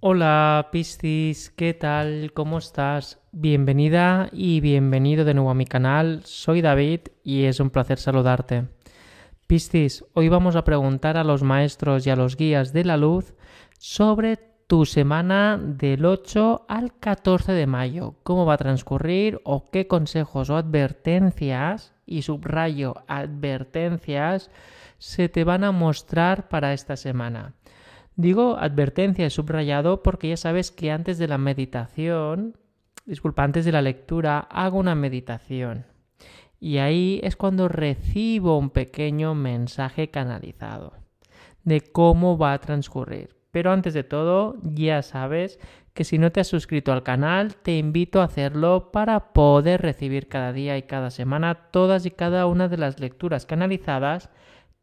Hola Piscis, ¿qué tal? ¿Cómo estás? Bienvenida y bienvenido de nuevo a mi canal. Soy David y es un placer saludarte. Piscis, hoy vamos a preguntar a los maestros y a los guías de la luz sobre tu semana del 8 al 14 de mayo. ¿Cómo va a transcurrir o qué consejos o advertencias, y subrayo advertencias, se te van a mostrar para esta semana? Digo advertencia y subrayado porque ya sabes que antes de la meditación, disculpa, antes de la lectura, hago una meditación. Y ahí es cuando recibo un pequeño mensaje canalizado de cómo va a transcurrir. Pero antes de todo, ya sabes que si no te has suscrito al canal, te invito a hacerlo para poder recibir cada día y cada semana todas y cada una de las lecturas canalizadas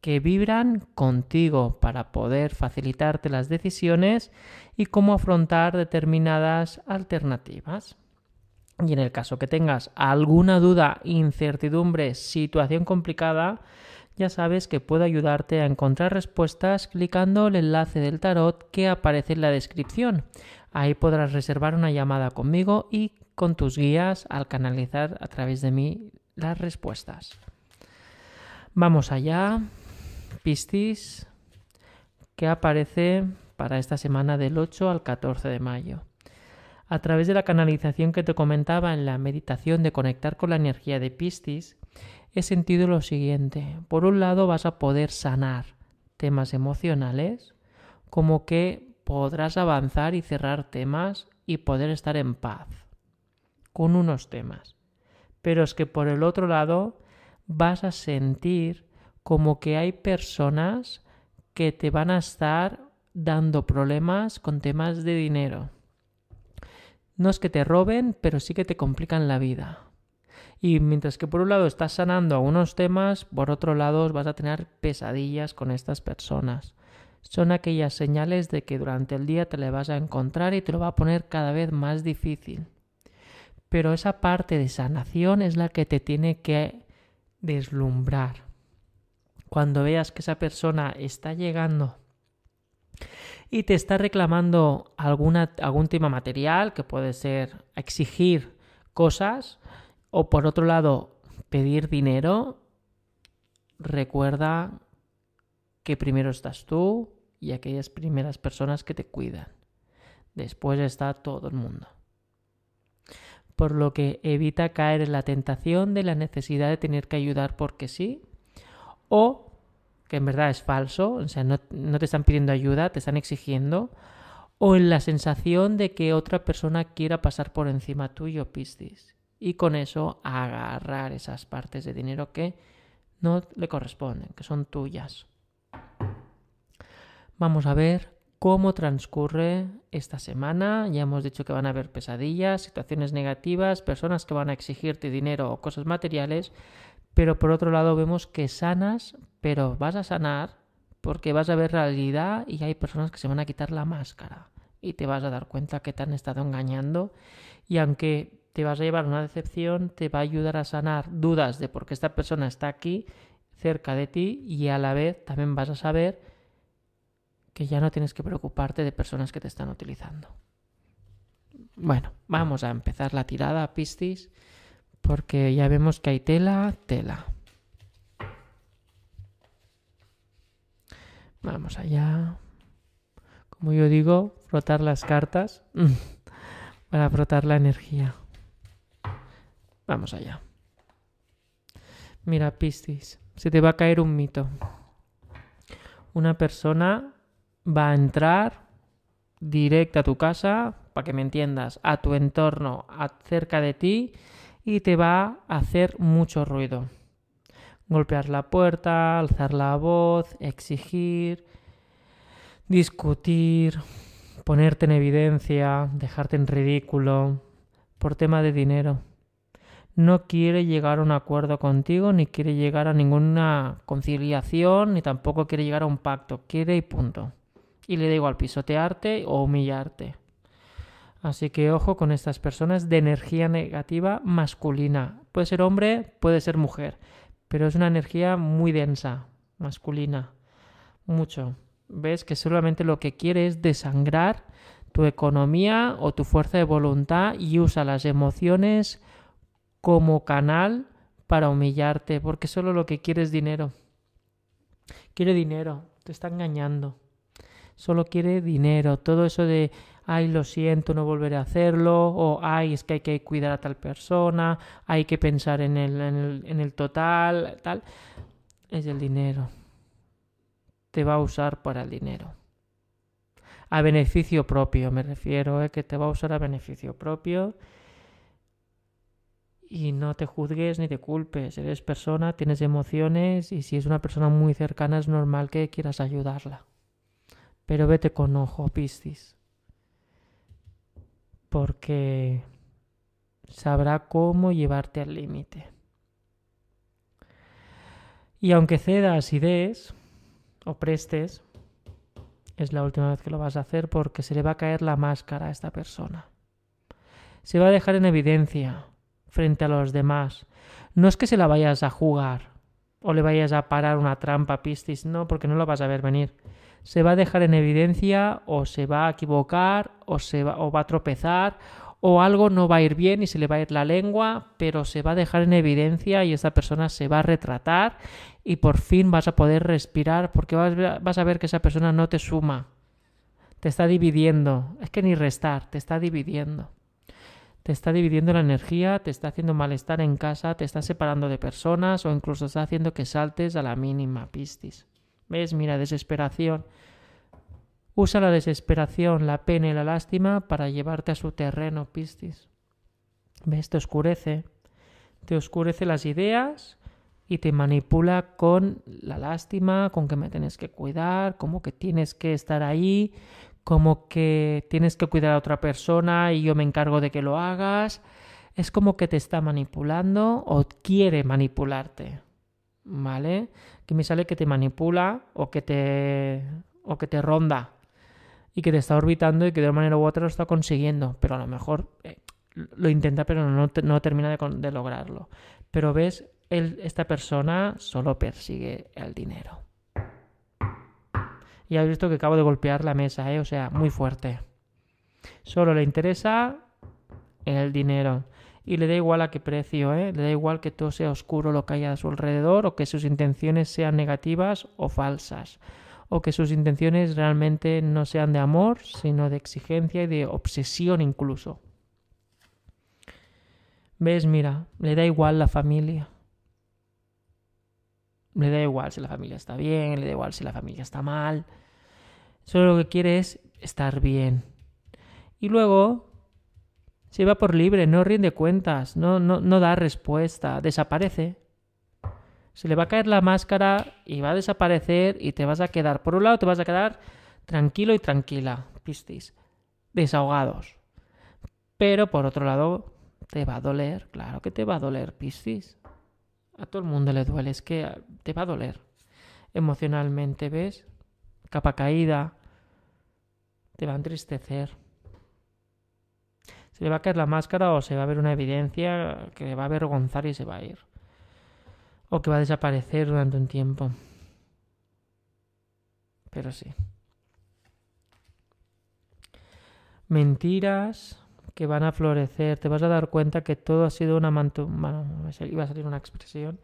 que vibran contigo para poder facilitarte las decisiones y cómo afrontar determinadas alternativas. Y en el caso que tengas alguna duda, incertidumbre, situación complicada, ya sabes que puedo ayudarte a encontrar respuestas clicando el enlace del tarot que aparece en la descripción. Ahí podrás reservar una llamada conmigo y con tus guías al canalizar a través de mí las respuestas. Vamos allá. Piscis que aparece para esta semana del 8 al 14 de mayo. A través de la canalización que te comentaba en la meditación de conectar con la energía de Piscis, he sentido lo siguiente. Por un lado vas a poder sanar temas emocionales, como que podrás avanzar y cerrar temas y poder estar en paz con unos temas. Pero es que por el otro lado vas a sentir como que hay personas que te van a estar dando problemas con temas de dinero. No es que te roben, pero sí que te complican la vida. Y mientras que por un lado estás sanando algunos temas, por otro lado vas a tener pesadillas con estas personas. Son aquellas señales de que durante el día te le vas a encontrar y te lo va a poner cada vez más difícil. Pero esa parte de sanación es la que te tiene que deslumbrar cuando veas que esa persona está llegando y te está reclamando alguna, algún tema material, que puede ser exigir cosas, o por otro lado, pedir dinero, recuerda que primero estás tú y aquellas primeras personas que te cuidan. Después está todo el mundo. Por lo que evita caer en la tentación de la necesidad de tener que ayudar porque sí, o en verdad es falso, o sea, no, te están pidiendo ayuda, te están exigiendo, o en la sensación de que otra persona quiera pasar por encima tuyo, Piscis, y con eso agarrar esas partes de dinero que no le corresponden, que son tuyas. Vamos a ver cómo transcurre esta semana. Ya hemos dicho que van a haber pesadillas, situaciones negativas, personas que van a exigirte dinero o cosas materiales, pero por otro lado vemos que sanas, pero vas a sanar porque vas a ver realidad y hay personas que se van a quitar la máscara y te vas a dar cuenta que te han estado engañando y aunque te vas a llevar una decepción, te va a ayudar a sanar dudas de por qué esta persona está aquí cerca de ti y a la vez también vas a saber que ya no tienes que preocuparte de personas que te están utilizando. Bueno, vamos a empezar la tirada, Piscis porque ya vemos que hay tela, tela. Vamos allá. Como yo digo, frotar las cartas para frotar la energía. Vamos allá. Mira, Piscis, se te va a caer un mito. Una persona va a entrar directa a tu casa, para que me entiendas, a tu entorno, cerca de ti, y te va a hacer mucho ruido. Golpear la puerta, alzar la voz, exigir, discutir, ponerte en evidencia, dejarte en ridículo por tema de dinero. No quiere llegar a un acuerdo contigo, ni quiere llegar a ninguna conciliación, ni tampoco quiere llegar a un pacto. Quiere y punto. Y le da igual pisotearte o humillarte. Así que ojo con estas personas de energía negativa masculina. Puede ser hombre, puede ser mujer, pero es una energía muy densa, masculina. Mucho. ¿Ves que solamente lo que quiere es desangrar tu economía o tu fuerza de voluntad y usa las emociones como canal para humillarte, porque solo lo que quiere es dinero. Quiere dinero, te está engañando. Solo quiere dinero. Todo eso de, ay, lo siento, no volveré a hacerlo, o ay, es que hay que cuidar a tal persona, hay que pensar en el, en el, total, tal, es el dinero. Te va a usar para el dinero. A beneficio propio, me refiero, ¿eh? que te va a usar a beneficio propio y no te juzgues ni te culpes. Eres persona, tienes emociones y si es una persona muy cercana es normal que quieras ayudarla. Pero vete con ojo, Piscis. Porque sabrá cómo llevarte al límite. Y aunque cedas y des o prestes, es la última vez que lo vas a hacer porque se le va a caer la máscara a esta persona. Se va a dejar en evidencia frente a los demás. No es que se la vayas a jugar o le vayas a parar una trampa, Piscis, no, porque no lo vas a ver venir. Se va a dejar en evidencia o se va a equivocar o, se va, o va a tropezar o algo no va a ir bien y se le va a ir la lengua, pero se va a dejar en evidencia y esa persona se va a retratar y por fin vas a poder respirar porque vas, vas a ver que esa persona no te suma, te está dividiendo, es que ni restar, te está dividiendo te está dividiendo la energía, te está haciendo malestar en casa, te está separando de personas o incluso está haciendo que saltes a la mínima, Pistis. ¿Ves? Mira, desesperación. Usa la desesperación, la pena y la lástima para llevarte a su terreno, Pistis. ¿Ves? Te oscurece. Te oscurece las ideas y te manipula con la lástima, con que me tienes que cuidar, como que tienes que estar ahí, como que tienes que cuidar a otra persona y yo me encargo de que lo hagas. Es como que te está manipulando o quiere manipularte. ¿Vale? Que me sale que te manipula o que te o que te ronda y que te está orbitando y que de una manera u otra lo está consiguiendo, pero a lo mejor eh, lo intenta pero no, no termina de, de, lograrlo. Pero ves, esta persona solo persigue el dinero. Y has visto que acabo de golpear la mesa, ¿eh? O sea, muy fuerte. Solo le interesa el dinero. Y le da igual a qué precio, ¿eh? Le da igual que todo sea oscuro lo que haya a su alrededor o que sus intenciones sean negativas o falsas. O que sus intenciones realmente no sean de amor, sino de exigencia y de obsesión incluso. ¿Ves? Mira, le da igual la familia. Le da igual si la familia está bien, le da igual si la familia está mal. Solo lo que quiere es estar bien. Y luego se va por libre, no rinde cuentas, no, no, no da respuesta, desaparece. Se le va a caer la máscara y va a desaparecer y te vas a quedar. Por un lado te vas a quedar tranquilo y tranquila, pistis, desahogados. Pero por otro lado te va a doler, claro que te va a doler, pistis. A todo el mundo le duele, es que te va a doler emocionalmente, ¿ves? Capa caída, te va a entristecer. Se le va a caer la máscara o se va a ver una evidencia que le va a avergonzar y se va a ir. O que va a desaparecer durante un tiempo. Pero sí. Mentiras que van a florecer. Te vas a dar cuenta que todo ha sido una manto... Bueno, iba a salir una expresión.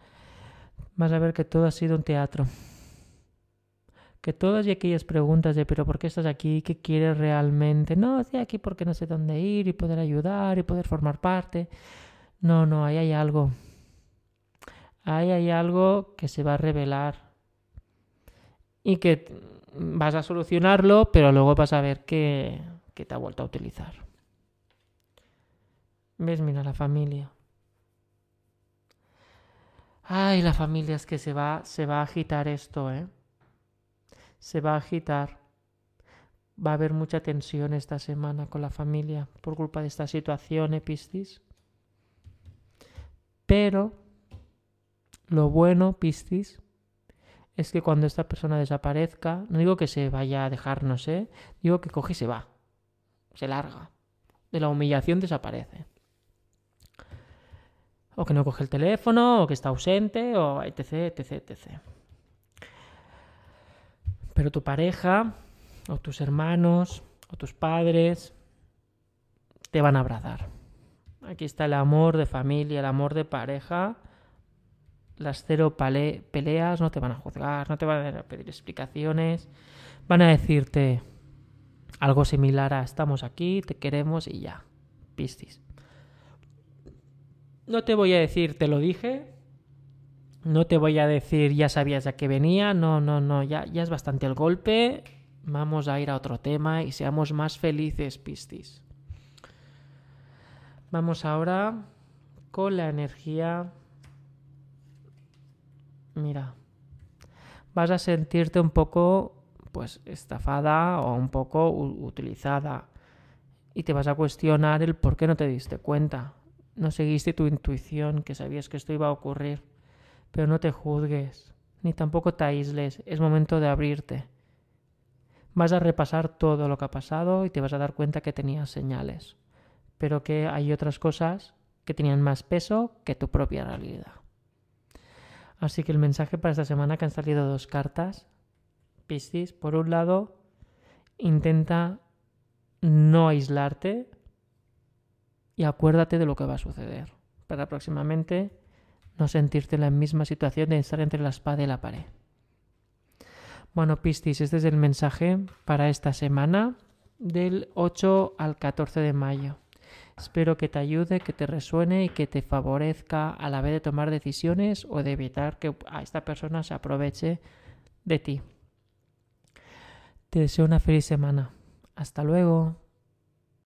Vas a ver que todo ha sido un teatro. Que todas y aquellas preguntas de pero ¿por qué estás aquí? ¿Qué quieres realmente? No, estoy aquí porque no sé dónde ir y poder ayudar y poder formar parte. No, no, ahí hay algo. Ahí hay algo que se va a revelar. Y que vas a solucionarlo, pero luego vas a ver que, que te ha vuelto a utilizar. ¿Ves? Mira, la familia. Ay, la familia es que se va, se va a agitar esto, ¿eh? Se va a agitar. Va a haber mucha tensión esta semana con la familia por culpa de esta situación, Epistis. Pero lo bueno, Piscis, es que cuando esta persona desaparezca, no digo que se vaya a dejarnos, ¿eh? Digo que coge y se va. Se larga. De la humillación desaparece o que no coge el teléfono, o que está ausente, o etc, etc, etc. Pero tu pareja, o tus hermanos, o tus padres te van a abrazar. Aquí está el amor de familia, el amor de pareja. Las cero peleas no te van a juzgar, no te van a pedir explicaciones. Van a decirte algo similar a estamos aquí, te queremos y ya. Pistis. No te voy a decir te lo dije. No te voy a decir ya sabías a qué venía. No, no, no. Ya, ya es bastante el golpe. Vamos a ir a otro tema y seamos más felices, Pistis. Vamos ahora con la energía. Mira, vas a sentirte un poco, pues, estafada o un poco utilizada. Y te vas a cuestionar el por qué no te diste cuenta. No seguiste tu intuición, que sabías que esto iba a ocurrir. Pero no te juzgues, ni tampoco te aísles. Es momento de abrirte. Vas a repasar todo lo que ha pasado y te vas a dar cuenta que tenías señales pero que hay otras cosas que tenían más peso que tu propia realidad. Así que el mensaje para esta semana que han salido dos cartas, Piscis, por un lado, intenta no aislarte y acuérdate de lo que va a suceder para próximamente no sentirte en la misma situación de estar entre la espada y la pared. Bueno, Piscis, este es el mensaje para esta semana del 8 al 14 de mayo. Espero que te ayude, que te resuene y que te favorezca a la vez de tomar decisiones o de evitar que a esta persona se aproveche de ti. Te deseo una feliz semana. Hasta luego.